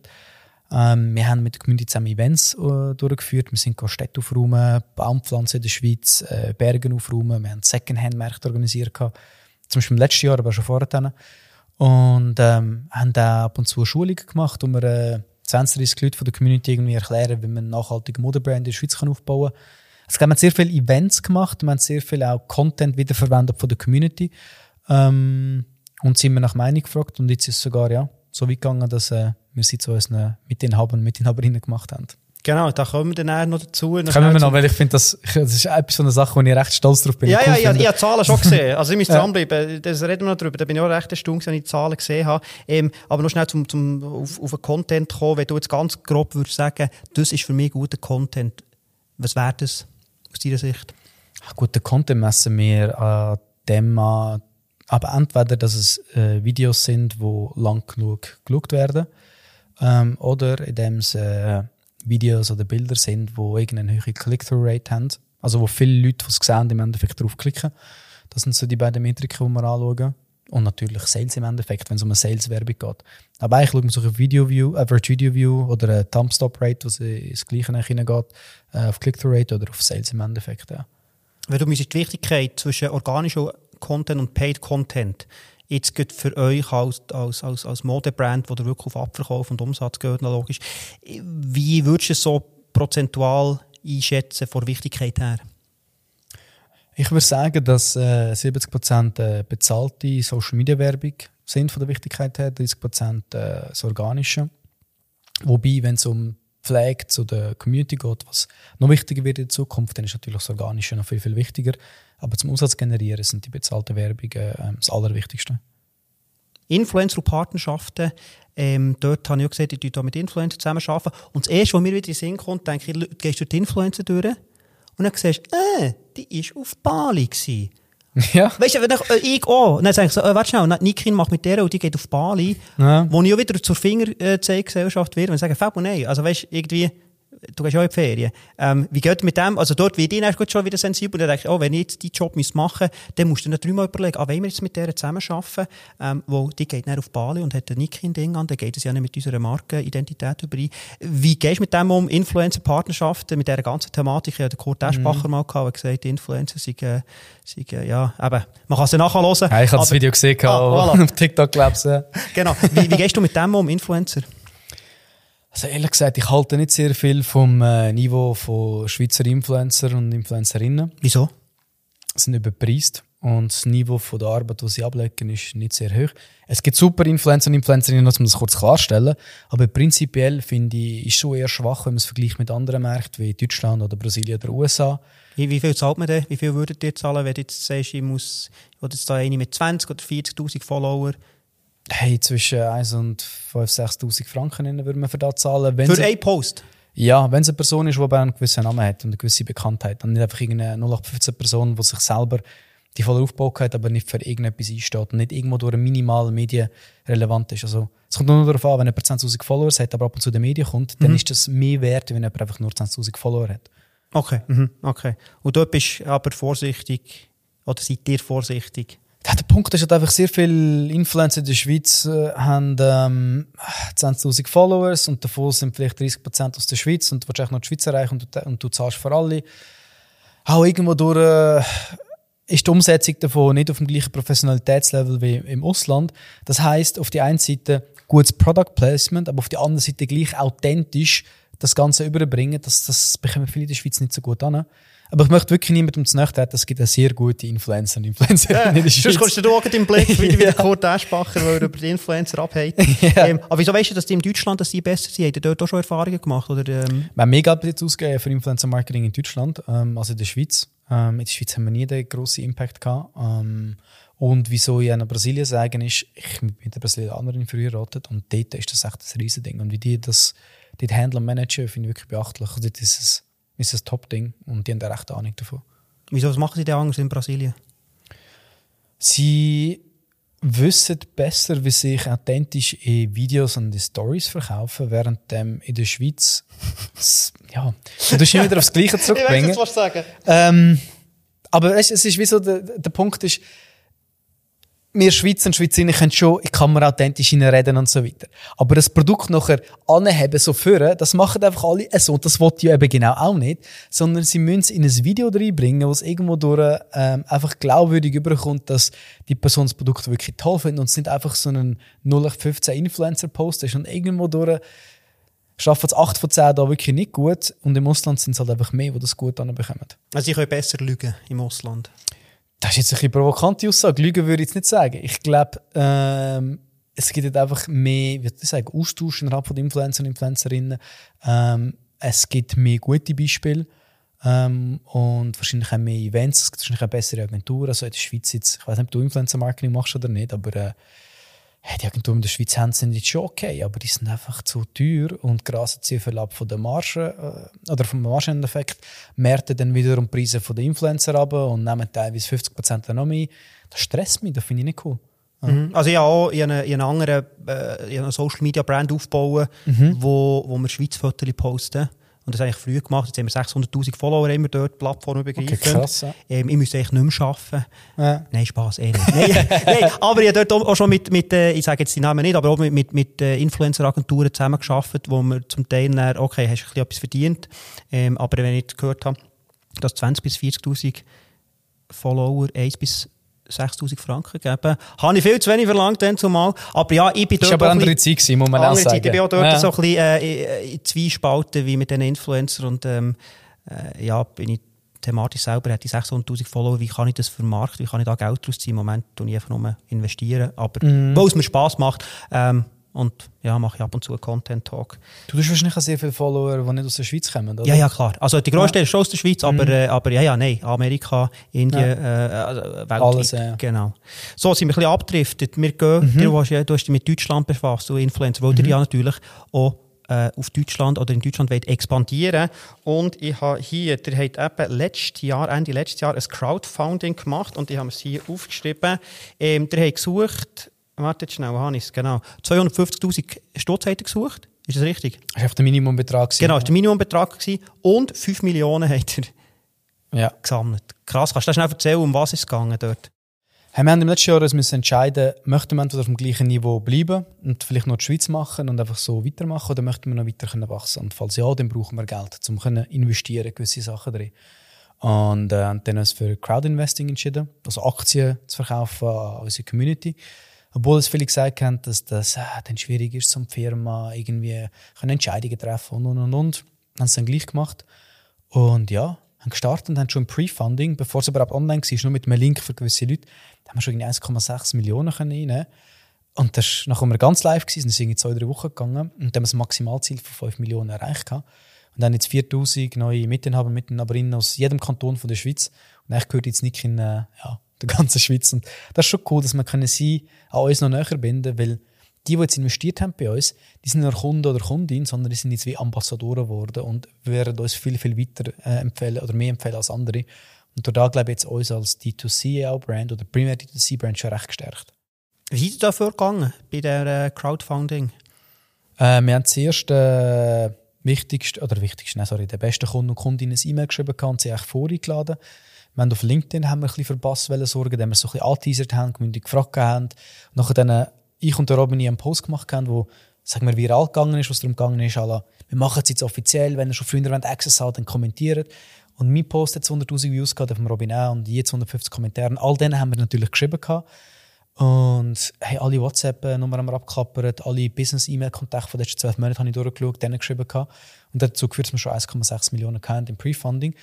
Ähm, wir haben mit der Community zusammen Events äh, durchgeführt. Wir sind Städte aufräumen, Baumpflanzen in der Schweiz, äh, Bergen aufräumen. Wir haben Secondhand-Märkte organisiert. Gehabt. Zum Beispiel im letzten Jahr, aber schon vorher. Und ähm, haben da ab und zu Schulungen gemacht, wo wir äh, 20, 30 Leute von der Community irgendwie erklären, wie man eine nachhaltige Modebrand in der Schweiz kann aufbauen kann. Also, wir haben sehr viele Events gemacht, wir haben sehr viel auch Content wiederverwendet von der Community ähm, und sind wir nach Meinung gefragt und jetzt ist es sogar ja, so weit gegangen, dass äh, wir sie zu unseren Mitinhabern und Mitinhaberinnen gemacht haben. Genau, da kommen wir dann noch dazu. Kommen wir noch, weil ich finde, das, das ist etwas so eine Sache, wo ich recht stolz drauf bin. Ja, ja, ja, ich habe Zahlen schon gesehen. Also ich muss ja. dranbleiben, das reden wir noch drüber. Da bin ich auch recht erstaunt, wenn ich die Zahlen gesehen habe. Ähm, aber noch schnell zum, zum, auf, auf den Content kommen, wenn du jetzt ganz grob würdest sagen, das ist für mich guter Content. Was wäre das aus deiner Sicht? Guter Content messen wir an dem an, aber entweder, dass es äh, Videos sind, die lang genug geschaut werden, ähm, oder indem es äh, Videos oder Bilder sind, die irgendeine hohe Click-Through-Rate haben. Also wo viele Leute, die es sehen, im Endeffekt draufklicken. Das sind so die beiden Metriken, die wir anschauen. Und natürlich Sales im Endeffekt, wenn es um eine Sales-Werbung geht. Aber eigentlich schauen wir so auf Video-View, Average Video-View oder eine Thumb-Stop-Rate, was ins Gleiche hineingeht, äh, auf Click-Through-Rate oder auf Sales im Endeffekt. Ja. Wenn du die Wichtigkeit zwischen organischem Content und Paid Content jetzt geht für euch als, als, als, als Modebrand, wo ihr wirklich auf Abverkauf und Umsatz geht, logisch, wie würdest du es so prozentual einschätzen von der Wichtigkeit her? Ich würde sagen, dass äh, 70% äh, bezahlte Social Media Werbung sind von der Wichtigkeit her, 30% äh, das Organische. Wobei, wenn es um Pflege zu der Community geht, was noch wichtiger wird in Zukunft, dann ist natürlich das Organische noch viel, viel wichtiger. Aber zum Umsatz generieren sind die bezahlten Werbungen äh, das Allerwichtigste. Influencer und Partnerschaften, ähm, dort habe ich auch gesehen, die da mit Influencern zusammenarbeiten. Und das Erste, was mir wieder in den Sinn kommt, denke ich, gehst du die Influencer durch und dann siehst du, äh, die war auf Bali. Gewesen. Ja. Weißt du, wenn ich, äh, ich auch, dann sage ich so, äh, warte schnell, Nikin macht mit der und die geht auf Bali, ja. wo ich auch wieder zur Fingerzeiggesellschaft werde und sage, Fab, nein, also weißt du, irgendwie, du gehst auch in die Ferien. Ähm, wie geht mit dem? Also dort wird ich schon wieder sensibel. Und dann denke ich, oh, wenn ich jetzt diesen Job machen müsste, dann musst du dir dreimal überlegen, ah, wollen wir jetzt mit der zusammenarbeiten? Ähm, wo, die geht dann auf Bali und hat ein Nikin-Ding an, dann geht es ja nicht mit unserer Markenidentität überein. Wie gehst du mit dem um? Influencer-Partnerschaften, mit dieser ganzen Thematik? Ich hatte Kurt Eschbacher mhm. mal gehabt, gesagt, Influencer sind, äh, sind äh, ja, eben, man kann es ja nachher hören. Ja, ich habe das Video gesehen, ah, voilà. auf TikTok, glaube ich. Ja. Genau. Wie, wie gehst du mit dem um, Influencer? Also ehrlich gesagt, ich halte nicht sehr viel vom äh, Niveau von Schweizer Influencer und Influencerinnen. Wieso? Sie sind überpreist und das Niveau von der Arbeit, die sie ablegen, ist nicht sehr hoch. Es gibt super Influencer und Influencerinnen, muss man das kurz klarstellen, aber prinzipiell finde ich, ist schon eher schwach, wenn man es vergleicht mit anderen Märkten wie Deutschland oder Brasilien oder USA. Wie, wie viel zahlt man denn? Wie viel würdet ihr zahlen, wenn du jetzt sagst, ich muss, ich will jetzt da eine mit 20 oder 40'000 Follower Hey, zwischen 1 und 5.000, 6.000 Franken würde man für das zahlen. Wenn für einen Post? Ja, wenn es eine Person ist, die einen gewissen Namen hat und eine gewisse Bekanntheit. Dann nicht einfach irgendeine 0815 Person, die sich selber die voll aufgebaut hat, aber nicht für irgendetwas einsteht und nicht irgendwo durch eine minimale Medien relevant ist. Also, es kommt nur darauf an, wenn jemand 10.000 Follower hat, aber ab und zu den Medien kommt, dann mhm. ist das mehr wert, wenn jemand einfach nur 10.000 Follower hat. Okay, mhm. okay. Und dort bist aber vorsichtig, oder seid ihr vorsichtig? Der Punkt ist halt einfach, sehr viele Influencer in der Schweiz äh, haben ähm, 20.000 Followers und davon sind vielleicht 30% aus der Schweiz und du willst noch die Schweiz erreichen und du, und du zahlst für alle. Auch irgendwo durch, äh, ist die Umsetzung davon nicht auf dem gleichen Professionalitätslevel wie im Ausland. Das heißt, auf die einen Seite gutes Product Placement, aber auf die andere Seite gleich authentisch das Ganze überbringen. Das, das bekommen viele in der Schweiz nicht so gut an. Aber ich möchte wirklich niemandem zu nahe treten, es gibt eine sehr gute Influencer und Influencerinnen ja, in der Schweiz. Sonst kommst du auch im Blick, wie, wie der Kurt Eschbacher, der über die Influencer abhält. ja. ähm, aber wieso weißt du, dass die in Deutschland dass die besser sind? Habt ihr dort auch schon Erfahrungen gemacht? Oder, ähm? Wir haben mehr Geld jetzt ausgegeben für Influencer-Marketing in Deutschland ähm, als in der Schweiz. Ähm, in der Schweiz haben wir nie den grossen Impact gehabt. Ähm, und wieso ich in Brasilien sagen ist, ich bin mit der Brasilianerin früher ratet und dort ist das echt ein Riesending. Und wie die das dort handeln und managen, finde ich wirklich beachtlich. Also dort ist es, ist ein Top-Ding und die haben da recht Ahnung davon. Wieso, was machen sie denn anders in Brasilien? Sie wissen besser, wie sich authentisch in Videos und in Stories verkaufen, während ähm, in der Schweiz ja, du musst wieder aufs Gleiche zurückbringen. ich weiß, was sagen. Ähm, aber es, es ist wie so, der, der Punkt ist, wir Schweizer und Schweizerinnen können schon in Kamera authentisch reden und so weiter. Aber das Produkt nachher anheben, so führen, das machen einfach alle so. Und das wollte ich eben genau auch nicht. Sondern sie müssen es in ein Video reinbringen, wo es irgendwo durch ähm, einfach glaubwürdig überkommt, dass die Person das Produkt wirklich toll findet und es nicht einfach so ein 0815 Influencer-Post ist. Und irgendwo durch schaffen es 8 von 10 da wirklich nicht gut. Und im Ausland sind es halt einfach mehr, die das gut anbekommen. Also ich kann besser lügen im Ausland. Das ist jetzt ein bisschen provokante Aussage. Lügen würde ich jetzt nicht sagen. Ich glaube, ähm, es gibt jetzt einfach mehr, wie soll ich sagen, Austausch innerhalb von Influencer und Influencerinnen. Ähm, es gibt mehr gute Beispiele. Ähm, und wahrscheinlich auch mehr Events, es gibt wahrscheinlich auch bessere Agenturen. Also in der Schweiz jetzt, ich weiß nicht, ob du Influencer-Marketing machst oder nicht, aber äh, die Agenturen in der Schweiz haben sind jetzt schon okay, aber die sind einfach zu teuer und grasen sehr viel ab von der Marge äh, oder vom Margeneffekt, merken dann wiederum die Preise von den Influencer ab und nehmen teilweise 50% noch mehr. Das stresst mich, das finde ich nicht cool. Mhm. Also habe auch in einer, in anderen äh, eine Social Media Brand aufbauen, mhm. wo, wo wir Schweiz-Fotos posten. Und das habe ich früh gemacht. Jetzt haben wir 600'000 Follower immer dort, die Plattform begreifen. Okay, krass, ja. ähm, ich müsste eigentlich nicht mehr arbeiten. Ja. Nein, Spass, eh nicht. nein, nein, aber ich habe dort auch schon mit, mit äh, ich sage jetzt die Namen nicht, aber auch mit, mit, mit äh, Influencer-Agenturen zusammengearbeitet, wo wir zum Teil dann, okay, hast du etwas verdient. Ähm, aber wenn ich gehört habe, dass 20.000 bis 40'000 Follower 1 bis 6000 Franken geben. Habe ich viel zu wenig verlangt dann zumal. Aber ja, ich bin dort. Das war aber andere Zeit, gewesen, muss man auch sagen. Zeit. Ich bin auch dort ja. so ein bisschen äh, in Zweispalten wie mit den Influencern und ähm, äh, ja, bin ich thematisch selber, hätte ich 600'000 Follower, wie kann ich das vermarkten, wie kann ich da Geld draus ziehen? Im Moment tue ich einfach nur investieren, aber mm. wo es mir Spass macht, ähm, und ja, mache ich ab und zu einen Content-Talk. Du hast wahrscheinlich auch sehr viele Follower, die nicht aus der Schweiz kommen, oder? Ja, ja, klar. Also die größte ja. ist schon aus der Schweiz, aber, mhm. äh, aber ja, ja, nein. Amerika, Indien, ja. äh, also, weltweit. Alles, ja. Genau. So sind wir ein bisschen abgedriftet. Wir gehen, mhm. du, hast, du hast dich mit Deutschland befasst, du Influencer, weil mhm. ihr ja natürlich auch äh, auf Deutschland oder in Deutschland wollt expandieren Und ich habe hier, der hat eben letztes Jahr, Ende letztes Jahr ein Crowdfunding gemacht und ich habe es hier aufgeschrieben. Ähm, der hat gesucht, Warte schnell, Hannes, genau. 250.000 Stutz hat er gesucht. Ist das richtig? Das war der Minimumbetrag. Genau, das war der Minimumbetrag. Gewesen. Und 5 Millionen hat er ja. gesammelt. Krass, kannst du schnell erzählen, um was es gegangen dort? Hey, wir haben im letzten Jahr müssen entscheiden, möchten wir entweder auf dem gleichen Niveau bleiben und vielleicht noch die Schweiz machen und einfach so weitermachen oder möchten wir noch weiter können wachsen Und falls ja, dann brauchen wir Geld, um können investieren gewisse Sachen drin. Und äh, dann haben wir uns für Crowdinvesting entschieden, also Aktien zu verkaufen an unsere Community. Obwohl es viele gesagt haben, dass das äh, dann schwierig ist, zum Firma irgendwie können Entscheidungen treffen und und und und. Haben es dann gleich gemacht. Und ja, haben gestartet und haben schon Pre-Funding, bevor es überhaupt online war, nur mit einem Link für gewisse Leute, da haben wir schon 1,6 Millionen können Und das war, nachdem wir ganz live waren, sind irgendwie zwei, drei Wochen gegangen und dann haben wir das Maximalziel von 5 Millionen erreicht. Und dann jetzt 4000 neue Mitinhaber, Mitinhaberinnen aus jedem Kanton von der Schweiz. Und eigentlich gehört jetzt nicht in, äh, ja, der ganzen Schweiz. Und das ist schon cool, dass wir können sie an uns noch näher binden weil die, die jetzt investiert haben bei uns, die sind nicht Kunde oder Kundin, sondern die sind jetzt wie Ambassadoren geworden und werden uns viel, viel weiter äh, empfehlen oder mehr empfehlen als andere. Und da glaube ich jetzt uns als D2C-Brand oder primär D2C-Brand schon recht gestärkt. Wie ist es dafür gegangen bei der äh, Crowdfunding? Äh, wir haben zuerst äh, wichtigste, oder wichtigste, nein, sorry, der beste Kunden und Kundinnen ein E-Mail geschrieben und sie echt vorgeladen. Wir auf LinkedIn haben wir ein bisschen für Bass sorgen, indem wir so ein bisschen angeteasert haben, gemündig gefragt haben. Nachher dann ich und der Robin einen Post gemacht haben, wo sagen wir, viral gegangen ist, was darum gegangen ist, alla, wir machen es jetzt offiziell, wenn ihr schon früher Access hat, dann kommentiert. Und mein Post hat 100'000 Views gehabt, dem Robin auch, und jetzt 150 Kommentare. All denen haben wir natürlich geschrieben gehabt. Und hey, alle WhatsApp-Nummern haben wir abgeklappert, alle Business-E-Mail-Kontakte von den letzten zwölf Monaten habe ich durchgeschaut, denen geschrieben gehabt. Und dazu geführt, dass wir schon 1,6 Millionen hatten im Pre-Funding.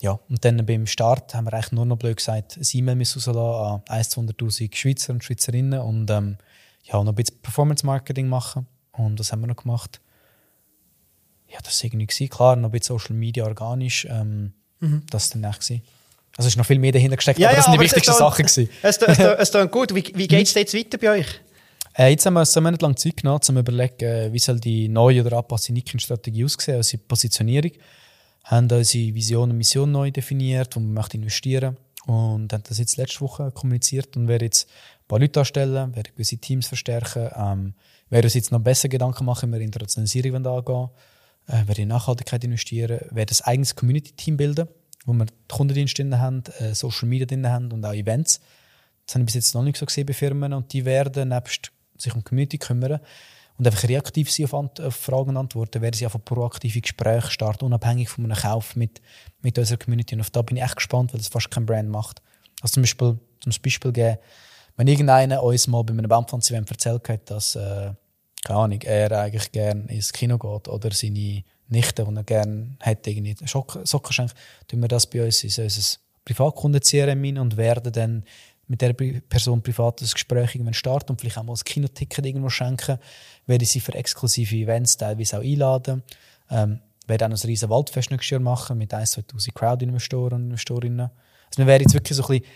Ja, und dann beim Start haben wir eigentlich nur noch blöd gesagt, ein E-Mail rauslassen an 100.000 Schweizer und Schweizerinnen und ähm, ja, noch ein bisschen Performance-Marketing machen. Und das haben wir noch gemacht. Ja, das war irgendwie. Gewesen. Klar, noch ein bisschen Social Media organisch. Ähm, mhm. Das war dann echt. Gewesen. Also es ist noch viel mehr dahinter gesteckt, ja, aber das ja, sind die wichtigsten Sachen. Es, es, es, es klingt gut. Wie, wie geht es jetzt weiter bei euch? Äh, jetzt haben wir so Monate lang Zeit genommen, um zu überlegen, wie soll die neue oder angepasste Nikin-Strategie aussehen, also die Positionierung. Haben unsere Vision und Mission neu definiert, wo wir investieren möchten. Und haben das jetzt letzte Woche kommuniziert und werden jetzt ein paar Leute anstellen, werden gewisse Teams verstärken, ähm, werden uns jetzt noch besser Gedanken machen, wie wir Internationalisierung angehen äh, werden in Nachhaltigkeit investieren, werden ein eigenes Community-Team bilden, wo wir Kundendienste drin haben, äh, Social Media drin haben und auch Events. Das habe ich bis jetzt noch nicht so gesehen bei Firmen und die werden nebst sich um Community kümmern und einfach reaktiv sein auf, Ant auf Fragen Antworten, werden sie einfach proaktive Gespräche starten, unabhängig von einem Kauf mit, mit unserer Community. Und auf da bin ich echt gespannt, weil das fast kein Brand macht. Also zum Beispiel, zum Beispiel geben, wenn irgendeiner uns mal bei einem Baumpflanzen erzählt hat, dass, äh, keine Ahnung, er eigentlich gerne ins Kino geht oder seine Nichte, die er gerne hätte, irgendwie Socken schenkt, tun wir das bei uns in unser Privatkunden-CRM und werden dann mit der Person privat ein Gespräch irgendwann starten und vielleicht auch mal ein Kinoticket irgendwo schenken, werde ich sie für exklusive Events teilweise auch einladen, ähm, werde auch noch ein riesen Waldfest nächstes Jahr machen mit 1'000, 2'000 Crowd-Investoren und Investorinnen. Also wir werden jetzt wirklich so ein bisschen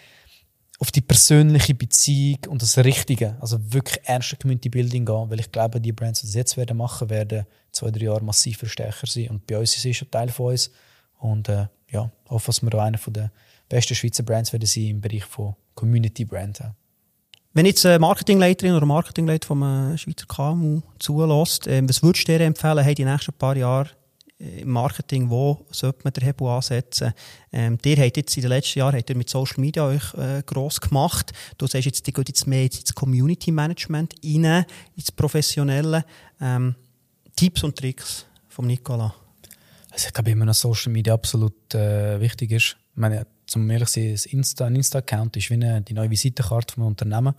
auf die persönliche Beziehung und das Richtige, also wirklich ernste Community Building gehen, weil ich glaube, die Brands, die das jetzt werden machen, werden zwei, drei Jahre massiv stärker sein. Und bei uns ist es schon Teil von uns. Und äh, ja, hoffe, dass wir auch einer der besten Schweizer Brands werden sein im Bereich von Community Brand. Wenn jetzt eine Marketingleiterin oder Marketingleiter vom Schweizer KMU zulässt, äh, was würdest du dir empfehlen, hey, die nächsten paar Jahre äh, im Marketing, wo sollte man den Hebel ansetzen? Ähm, ihr habt jetzt in den letzten Jahren habt ihr mit Social Media euch äh, gross gemacht. Du sagst jetzt, die geht jetzt mehr ins Community Management rein, ins Professionelle. Ähm, Tipps und Tricks vom Nicola? Also ich glaube, immer noch Social Media absolut äh, wichtig ist. Ich meine, zum ehrlich sein, Insta, ein Insta-Account ist wie eine, die neue Visitenkarte vom Unternehmen.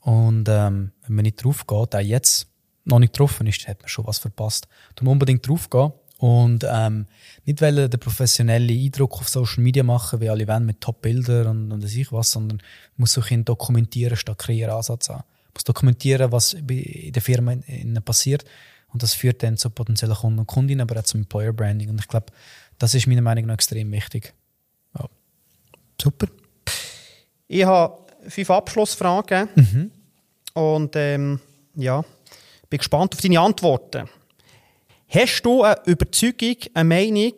Und ähm, wenn man nicht drauf geht, auch jetzt noch nicht getroffen ist, hat man schon was verpasst. Musst unbedingt drauf gehen und ähm, nicht weil den professionellen Eindruck auf Social Media machen, wie alle wollen, mit Top-Bildern und, und ich was, sondern muss sich dokumentieren statt kreieren Ansatz an. muss dokumentieren, was in der Firma passiert und das führt dann zu potenziellen Kunden und Kundinnen, aber auch zum Employer Branding. Und ich glaube, das ist meiner Meinung nach extrem wichtig. Super. Ich habe fünf Abschlussfragen. Mhm. Und ähm, ja, bin gespannt auf deine Antworten. Hast du eine Überzeugung, eine Meinung,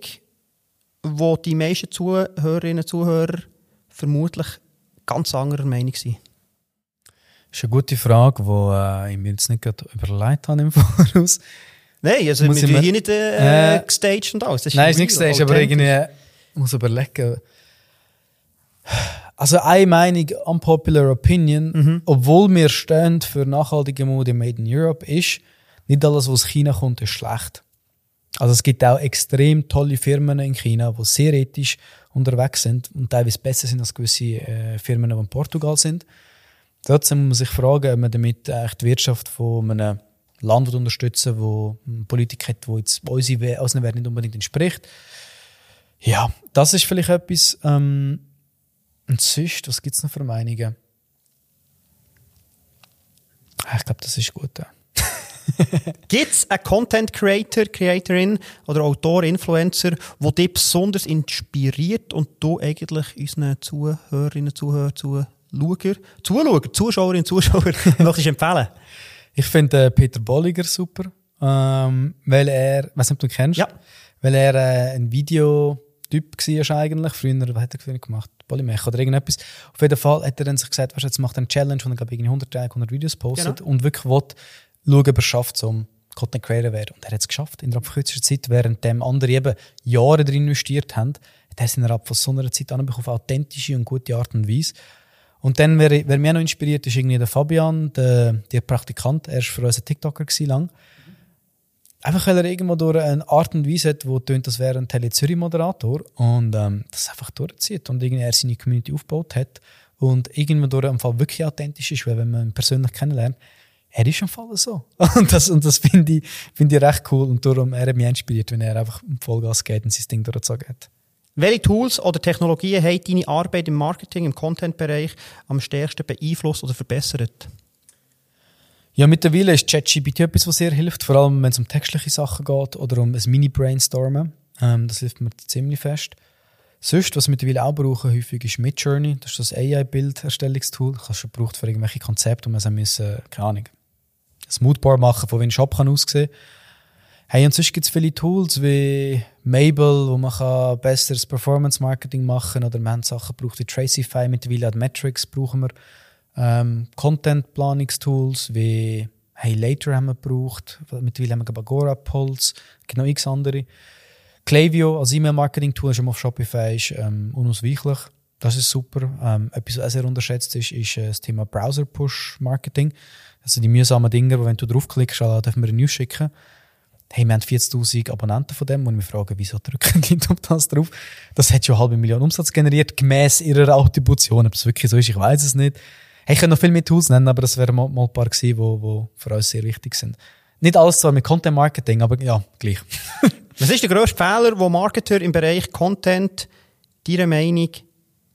wo die meisten Zuhörerinnen und Zuhörer vermutlich ganz anderer Meinung sind? Das ist eine gute Frage, die äh, ich mir jetzt nicht überlegt habe im Voraus. Nein, also wir sind hier nicht äh, äh, gestaged und alles. Nein, ist nicht gestaged, aber irgendwie muss überlegen. Also eine Meinung, unpopular opinion, mhm. obwohl wir stehen für nachhaltige Mode made in Europe, ist, nicht alles, was aus China kommt, ist schlecht. Also es gibt auch extrem tolle Firmen in China, die sehr ethisch unterwegs sind und teilweise besser sind als gewisse äh, Firmen, die in Portugal sind. Trotzdem muss man sich fragen, ob man damit eigentlich die Wirtschaft von einem Land unterstützen wo eine Politik hat, die jetzt unseren Wert nicht unbedingt entspricht. Ja, das ist vielleicht etwas. Ähm, und sonst, was gibt es noch für Meinungen? Ah, ich glaube, das ist gut. Ja. Gibt es einen Content Creator, Creatorin oder Autor, Influencer, der dich besonders inspiriert und du eigentlich unseren Zuhörerinnen, Zuhörern, Zuhörer, Zuschauer, Zuschauerinnen, Zuschauer möchtest empfehlen? Ich finde äh, Peter Bolliger super, ähm, weil er, weiß nicht, du ihn kennst, ja. weil er äh, ein Videotyp war eigentlich. Früher, was hat er früher gemacht? Polymech oder irgendetwas. Auf jeden Fall hat er dann sich gesagt, weißt, jetzt macht er eine Challenge, wo er glaube ich 100, 100 Videos postet genau. und wirklich will, schauen, ob er es schafft, zum Content Creator werden. Und er hat es geschafft, innerhalb von kürzester Zeit, während dem andere eben Jahre drin investiert haben, hat er es innerhalb von so einer Zeit anbekommen, auf authentische und gute Art und Weise. Und dann, wer, wer mich noch inspiriert, ist irgendwie der Fabian, der, der Praktikant. Er war für uns ein TikToker lang. Einfach weil er irgendwo durch eine Art und Weise hat, wo tönt, das wäre ein Tele Zürich Moderator und ähm, das einfach durchzieht und irgendwie er seine Community aufgebaut hat und irgendwo durch im Fall wirklich authentisch ist, weil wenn man ihn persönlich kennenlernt, er ist im Fall so. Und das, und das finde ich, find ich recht cool und darum, er hat mich inspiriert, wenn er einfach Vollgas geht und sein Ding durchgezogen hat. Welche Tools oder Technologien haben deine Arbeit im Marketing, im Content-Bereich am stärksten beeinflusst oder verbessert? Ja, mittlerweile ist ChatGPT etwas, was sehr hilft, vor allem wenn es um textliche Sachen geht oder um ein Mini-Brainstormen. Ähm, das hilft mir ziemlich fest. Sonst, was wir mittlerweile auch brauchen, häufig ist Midjourney. Das ist das AI-Bilderstellungstool. Das hast du gebraucht für irgendwelche Konzepte, und man müssen, keine Ahnung, ein Moodboard machen, von wie ein Shop kann aussehen Hey, und sonst gibt es viele Tools wie Mabel, wo man kann besseres Performance-Marketing machen kann. Oder man haben Sachen braucht wie Tracify, mittlerweile auch Metrics brauchen wir. Ähm, Content-Planungstools wie Hey Later haben wir gebraucht. Mittlerweile haben wir Agora, Pulse, genau x andere. Klaviyo als E-Mail-Marketing-Tool, schon auf Shopify, ist ähm, unausweichlich. Das ist super. Ähm, etwas, was sehr unterschätzt ist, ist äh, das Thema Browser-Push-Marketing. Also die mühsamen Dinge, wo wenn du draufklickst, dürfen wir eine News schicken. Hey, wir haben 40.000 Abonnenten von dem und wir fragen, wieso drücken die auf das drauf? Das hat schon eine halbe Million Umsatz generiert, gemäß ihrer Attribution. Ob es wirklich so ist, ich weiß es nicht. Hey, ich könnte noch viel mehr Tools nennen, aber das wären mal, mal ein paar gewesen, die wo, wo für uns sehr wichtig sind. Nicht alles zwar mit Content Marketing, aber ja, gleich. Was ist der grösste Fehler, wo Marketer im Bereich Content deiner Meinung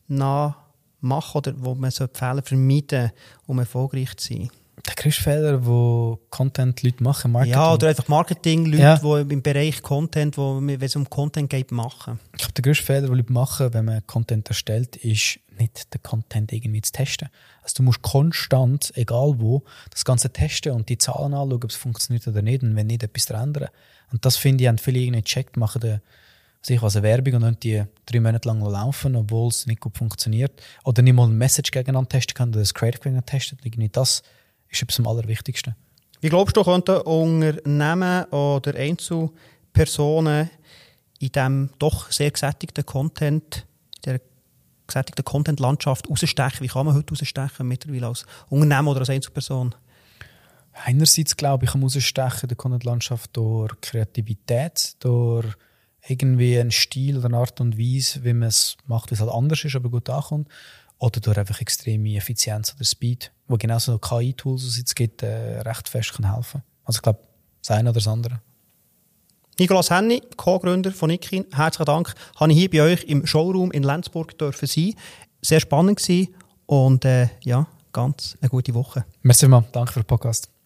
nach machen oder wo man so Fehler vermeiden um erfolgreich zu sein? Der größte Fehler, wo Content-Leute machen, Marketing. Ja, oder einfach Marketing-Leute, ja. die im Bereich Content, wo, wenn es um Content geht, machen. Ich glaube, der größte Fehler, den Leute machen, wenn man Content erstellt, ist nicht den Content irgendwie zu testen. Also du musst konstant, egal wo, das Ganze testen und die Zahlen anschauen, ob es funktioniert oder nicht und wenn nicht, etwas ändern. Und das finde ich, haben viele irgendwie gecheckt, machen den, sich was eine Werbung und dann die drei Monate lang laufen, obwohl es nicht gut funktioniert. Oder nicht mal ein Message gegeneinander testen kann oder das Creative gegeneinander testen. Irgendwie das ist etwas am allerwichtigsten. Wie glaubst du, könnten Unternehmen oder Einzelpersonen in diesem doch sehr gesättigten Content, der gesättigten Content-Landschaft rausstechen? Wie kann man heute rausstechen, mittlerweile als Unternehmen oder als Einzelperson? Einerseits glaube ich, kann man rausstechen der Content-Landschaft durch Kreativität, durch irgendwie einen Stil oder eine Art und Weise, wie man es macht, wie es halt anders ist, aber gut ankommt. Oder durch einfach extreme Effizienz oder Speed, wo genauso KI-Tools, die es jetzt gibt, äh, recht fest kann helfen Also ich glaube, das eine oder das andere. Nicolas Henny, Co-Gründer von Nikin, herzlichen Dank. Habe ich hier bei euch im Showroom in Lenzburg dürfen sein. Sehr spannend gewesen und äh, ja, ganz eine gute Woche. Merci mal, danke für den Podcast.